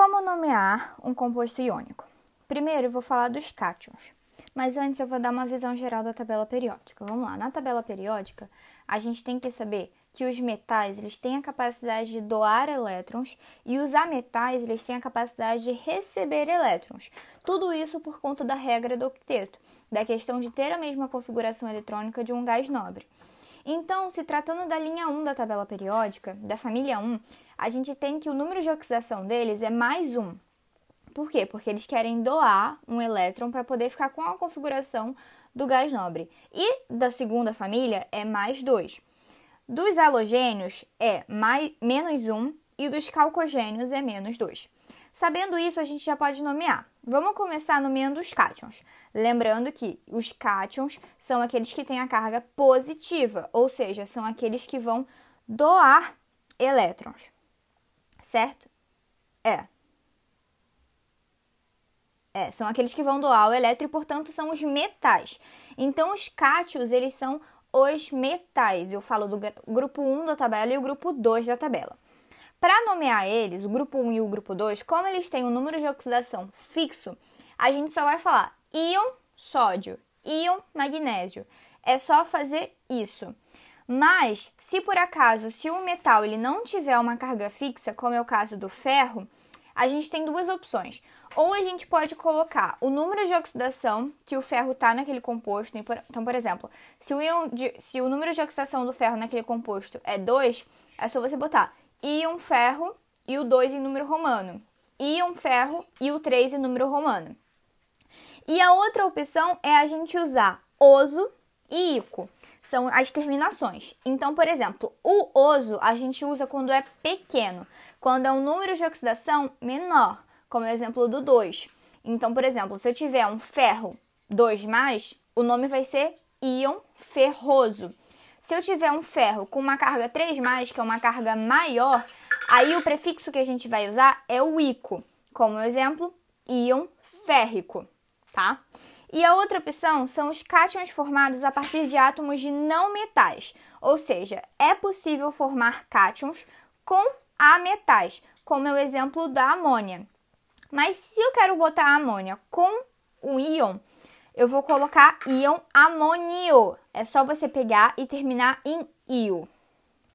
Como nomear um composto iônico? Primeiro eu vou falar dos cátions, mas antes eu vou dar uma visão geral da tabela periódica. Vamos lá, na tabela periódica, a gente tem que saber que os metais eles têm a capacidade de doar elétrons e os ametais eles têm a capacidade de receber elétrons. Tudo isso por conta da regra do octeto, da questão de ter a mesma configuração eletrônica de um gás nobre. Então, se tratando da linha 1 da tabela periódica, da família 1, a gente tem que o número de oxidação deles é mais 1. Por quê? Porque eles querem doar um elétron para poder ficar com a configuração do gás nobre. E da segunda família é mais 2. Dos halogênios é mais, menos 1 e dos calcogênios é menos 2. Sabendo isso, a gente já pode nomear. Vamos começar nomeando os cátions. Lembrando que os cátions são aqueles que têm a carga positiva, ou seja, são aqueles que vão doar elétrons. Certo? É. É, são aqueles que vão doar o elétron e, portanto, são os metais. Então, os cátions, eles são os metais. Eu falo do grupo 1 da tabela e o grupo 2 da tabela. Para nomear eles, o grupo 1 e o grupo 2, como eles têm um número de oxidação fixo, a gente só vai falar íon sódio, íon magnésio. É só fazer isso. Mas, se por acaso, se o metal ele não tiver uma carga fixa, como é o caso do ferro, a gente tem duas opções. Ou a gente pode colocar o número de oxidação que o ferro está naquele composto. Então, por exemplo, se o, de, se o número de oxidação do ferro naquele composto é 2, é só você botar íon ferro e o 2 em número romano. Íon ferro e o 3 em número romano. E a outra opção é a gente usar oso e ico. São as terminações. Então, por exemplo, o oso a gente usa quando é pequeno, quando é um número de oxidação menor, como o exemplo do 2. Então, por exemplo, se eu tiver um ferro 2, o nome vai ser íon ferroso. Se eu tiver um ferro com uma carga 3+, que é uma carga maior, aí o prefixo que a gente vai usar é o ico, como exemplo, íon férrico, tá? E a outra opção são os cátions formados a partir de átomos de não metais, ou seja, é possível formar cátions com ametais, como é o exemplo da amônia. Mas se eu quero botar a amônia com o íon, eu vou colocar íon amônio. É só você pegar e terminar em io.